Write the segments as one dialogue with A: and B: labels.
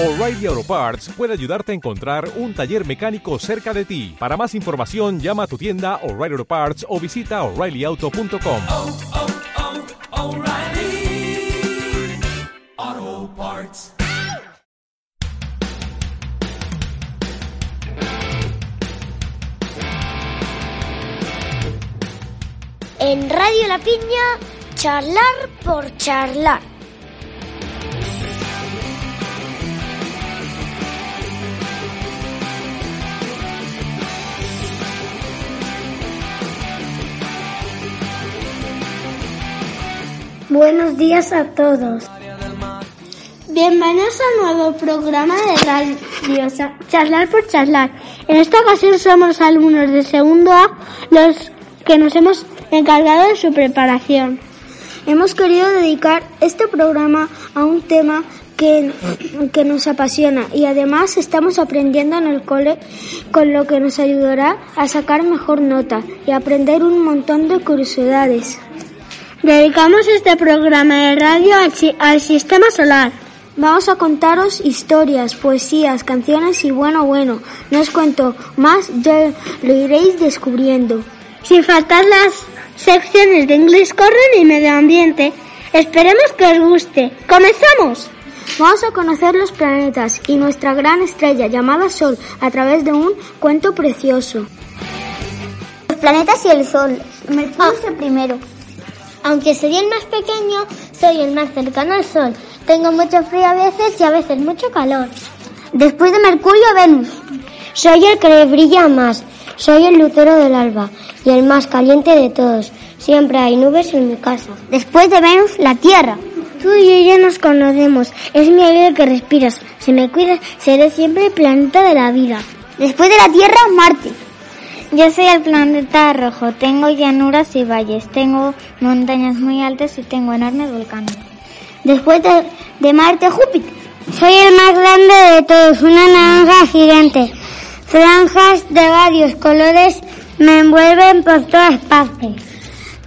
A: O'Reilly Auto Parts puede ayudarte a encontrar un taller mecánico cerca de ti. Para más información, llama a tu tienda O'Reilly Auto Parts o visita oreillyauto.com.
B: oh, oh, Parts.
C: En Radio La Piña, charlar por charlar.
D: Buenos días a todos. Bienvenidos al nuevo programa de radio Charlar por Charlar. En esta ocasión somos alumnos de segundo A los que nos hemos encargado de su preparación. Hemos querido dedicar este programa a un tema que, que nos apasiona y además estamos aprendiendo en el cole con lo que nos ayudará a sacar mejor nota y aprender un montón de curiosidades. Dedicamos este programa de radio al, al sistema solar. Vamos a contaros historias, poesías, canciones y bueno, bueno, no os cuento más, ya lo iréis descubriendo. Sin faltar las secciones de inglés corren y medio ambiente. Esperemos que os guste. ¡Comenzamos! Vamos a conocer los planetas y nuestra gran estrella llamada Sol a través de un cuento precioso.
C: Los planetas y el Sol. Mercurio es el primero. Aunque soy el más pequeño, soy el más cercano al Sol. Tengo mucho frío a veces y a veces mucho calor. Después de Mercurio, Venus. Soy el que brilla más. Soy el lucero del alba y el más caliente de todos. Siempre hay nubes en mi casa. Después de Venus, la Tierra. Tú y yo nos conocemos. Es mi aire que respiras. Si me cuidas, seré siempre el planeta de la vida. Después de la Tierra, Marte.
E: Yo soy el planeta rojo, tengo llanuras y valles, tengo montañas muy altas y tengo enormes volcanes.
C: Después de, Marte, Júpiter.
D: Soy el más grande de todos, una naranja gigante. Franjas de varios colores me envuelven por todas partes.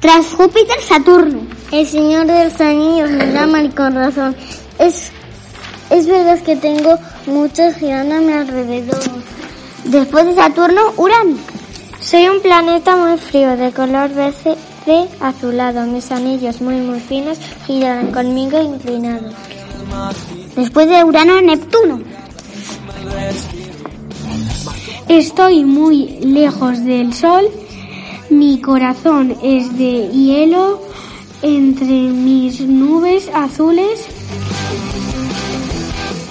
C: Tras Júpiter, Saturno.
E: El Señor de los Anillos me llama y con razón. Es, es verdad que tengo muchos girando a mi alrededor.
C: Después de Saturno, Urano.
E: Soy un planeta muy frío, de color verde azulado. Mis anillos muy muy finos giran conmigo inclinados.
C: Después de Urano, Neptuno.
D: Estoy muy lejos del sol, mi corazón es de hielo, entre mis nubes azules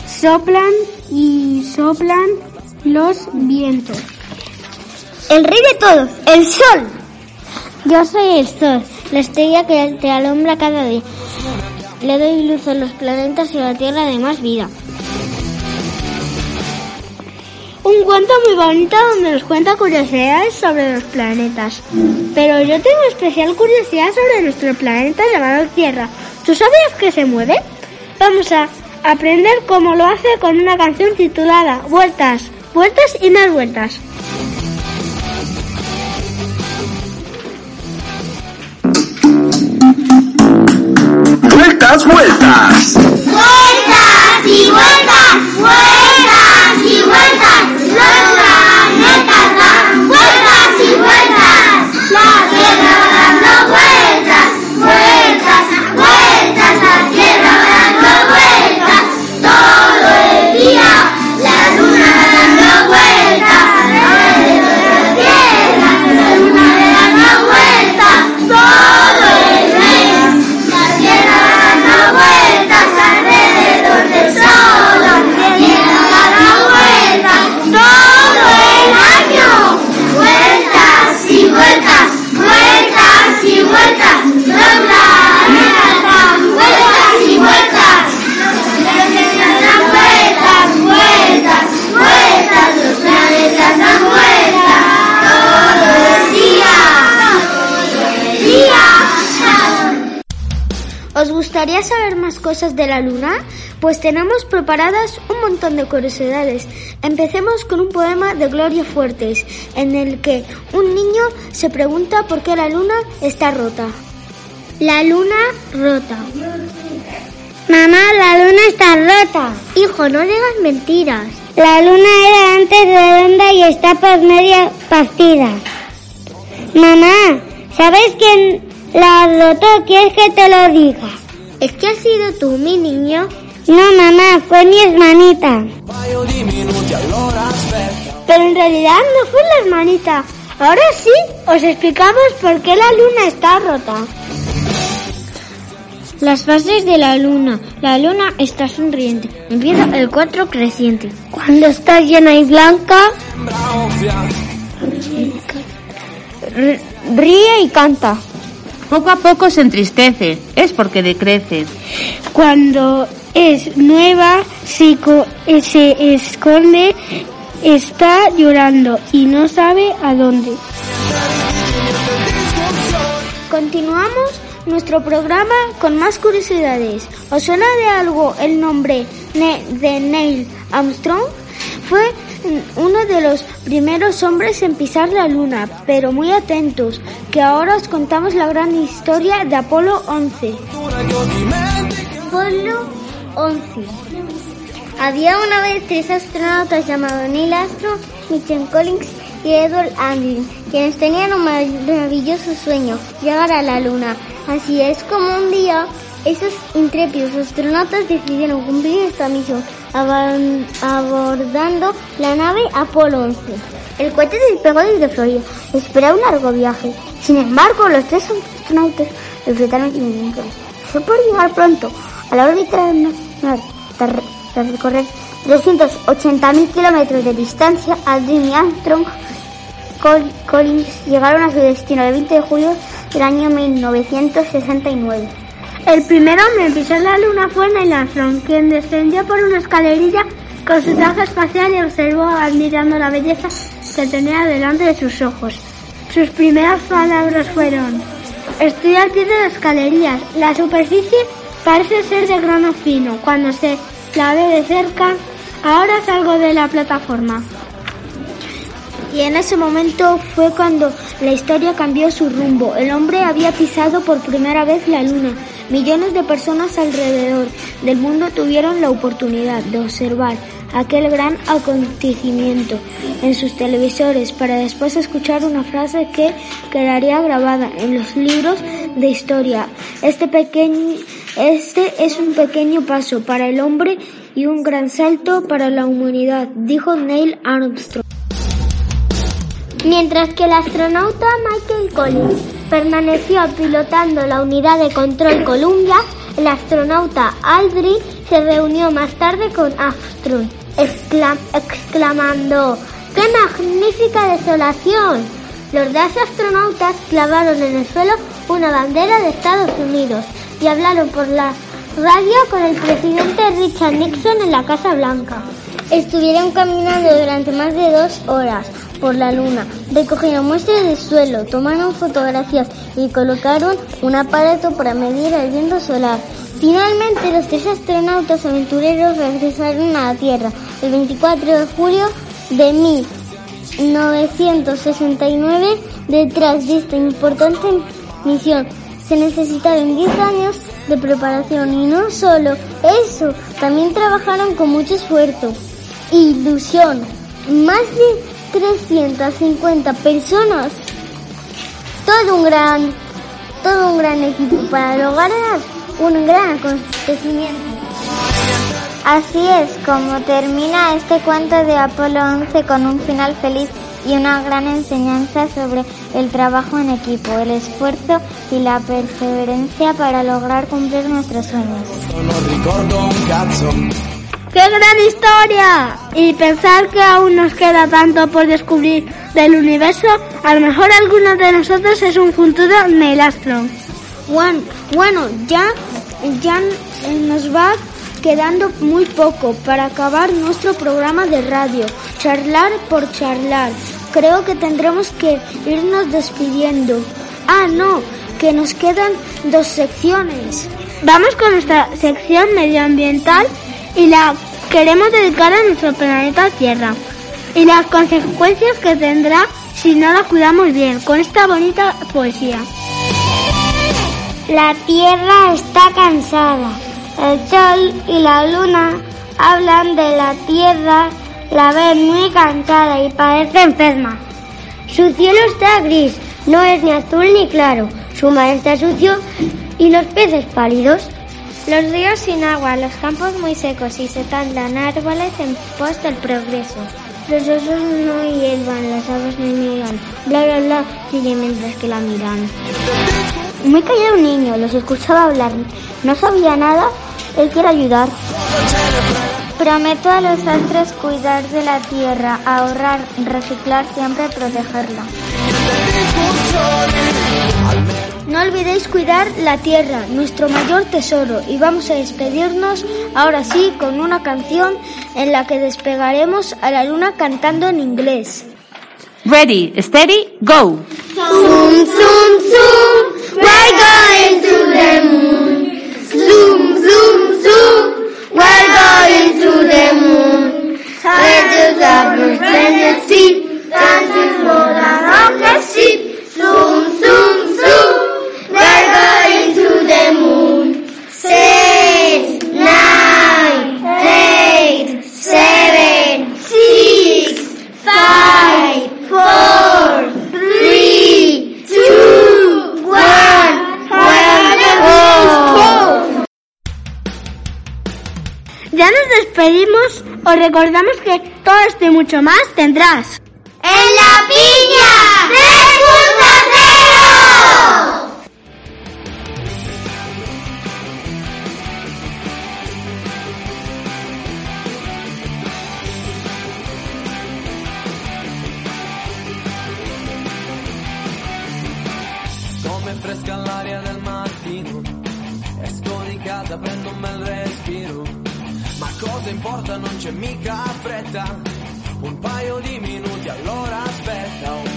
D: soplan y soplan los vientos.
C: El rey de todos, el Sol.
E: Yo soy el Sol, la estrella que te alumbra cada día. Le doy luz a los planetas y a la Tierra de más vida.
D: Un cuento muy bonito donde nos cuenta curiosidades sobre los planetas. Pero yo tengo especial curiosidad sobre nuestro planeta llamado Tierra. ¿Tú sabías que se mueve? Vamos a aprender cómo lo hace con una canción titulada Vueltas, vueltas y más vueltas.
F: Vueltas, vueltas.
C: Vueltas y vueltas, ¿Os gustaría saber más cosas de la luna? Pues tenemos preparadas un montón de curiosidades. Empecemos con un poema de Gloria Fuertes, en el que un niño se pregunta por qué la luna está rota. La luna rota.
D: Mamá, la luna está rota.
C: Hijo, no digas mentiras.
D: La luna era antes redonda y está por medio partida. Mamá, ¿sabes quién la rotó? ¿Quieres que te lo diga?
C: ¿Es que has sido tú, mi niño?
D: No, mamá, fue mi hermanita. Pero en realidad no fue la hermanita. Ahora sí, os explicamos por qué la luna está rota.
E: Las fases de la luna. La luna está sonriente. Empieza el 4 creciente.
D: Cuando está llena y blanca,
E: ríe y canta.
F: Poco a poco se entristece, es porque decrece.
D: cuando es nueva, se, se esconde, está llorando y no sabe a dónde. Continuamos nuestro programa con más curiosidades. ¿Os suena de algo el nombre de Neil Armstrong? Fue uno de los primeros hombres en pisar la luna, pero muy atentos, que ahora os contamos la gran historia de Apolo 11.
C: Apolo 11. Había una vez tres astronautas llamados Neil Armstrong, Michael Collins y Edward Aldrin, quienes tenían un maravilloso sueño, llegar a la Luna. Así es como un día esos intrépidos astronautas decidieron cumplir esta misión, abordando la nave Apolo 11. El cohete despegó desde Florida, esperaba un largo viaje. Sin embargo, los tres astronautas enfrentaron inconvenientes. Se por llegar pronto a la órbita tras recorrer 380.000 kilómetros de distancia, Aldrin y Armstrong Col- Collins llegaron a su destino el 20 de julio del año 1969.
D: El primer hombre en pisar la luna fue Neil Armstrong, quien descendió por una escalerilla con su traje espacial y observó admirando la belleza que tenía delante de sus ojos. Sus primeras palabras fueron, estoy al pie de las escalerías, la superficie parece ser de grano fino, cuando se la ve de cerca, ahora salgo de la plataforma. Y en ese momento fue cuando la historia cambió su rumbo. El hombre había pisado por primera vez la luna. Millones de personas alrededor del mundo tuvieron la oportunidad de observar aquel gran acontecimiento en sus televisores para después escuchar una frase que quedaría grabada en los libros de historia. Este pequeño este es un pequeño paso para el hombre y un gran salto para la humanidad, dijo Neil Armstrong.
C: Mientras que el astronauta Michael Collins permaneció pilotando la unidad de control Columbia, el astronauta Aldrin se reunió más tarde con Armstrong, exclam- exclamando ¡Qué magnífica desolación! Los dos astronautas clavaron en el suelo una bandera de Estados Unidos y hablaron por la radio con el presidente Richard Nixon en la Casa Blanca. Estuvieron caminando durante más de dos horas por la luna, recogieron muestras de suelo, tomaron fotografías y colocaron un aparato para medir el viento solar. Finalmente, los tres astronautas aventureros regresaron a la Tierra el 24 de julio de 1969. Detrás de esta importante misión se necesitaron 10 años de preparación y no solo eso, también trabajaron con mucho esfuerzo ilusión. Más de 350 personas. Todo un gran, todo un gran equipo para lograr un gran acontecimiento.
E: Así es como termina este cuento de Apolo 11 con un final feliz y una gran enseñanza sobre el trabajo en equipo, el esfuerzo y la perseverancia para lograr cumplir nuestros sueños.
D: ¡Qué gran historia! Y pensar que aún nos queda tanto por descubrir del universo, a lo mejor alguno de nosotros es un futuro Neil Armstrong. Bueno, bueno, ya, ya nos va quedando muy poco para acabar nuestro programa de radio, charlar por charlar. Creo que tendremos que irnos despidiendo. Ah, no, que nos quedan dos secciones. Vamos con nuestra sección medioambiental y la queremos dedicar a nuestro planeta Tierra y las consecuencias que tendrá si no la cuidamos bien con esta bonita poesía.
E: La Tierra está cansada
D: El sol y la luna hablan de la tierra, la ven muy cansada y parece enferma.
C: Su cielo está gris, no es ni azul ni claro. Su mar está sucio y los peces pálidos.
E: Los ríos sin agua, los campos muy secos y se talan árboles en pos del progreso.
C: Los osos no hiervan, las aves no niegan. Bla, bla, bla, sigue mientras que la miran. Muy callado un niño, los escuchaba hablar. No sabía nada, él quiere ayudar.
E: Prometo a los astres cuidar de la tierra, ahorrar, reciclar, siempre protegerla.
C: No olvidéis cuidar la tierra, nuestro mayor tesoro, y vamos a despedirnos ahora sí con una canción en la que despegaremos a la luna cantando en inglés.
F: Ready, steady, go.
C: Zoom, zoom, zoom, we're going to the moon. Zoom, zoom, zoom, we're going to the moon. Let the lovers and the sea,
D: Ya nos despedimos, os recordamos que todo esto y mucho más tendrás.
C: ¡En la piña! ¡3.0!
B: Come fresca l'aria del mattino Esco di casa, prendo un bel respiro Ma cosa importa, non c'è mica fretta un paio di minuti, allora aspetta un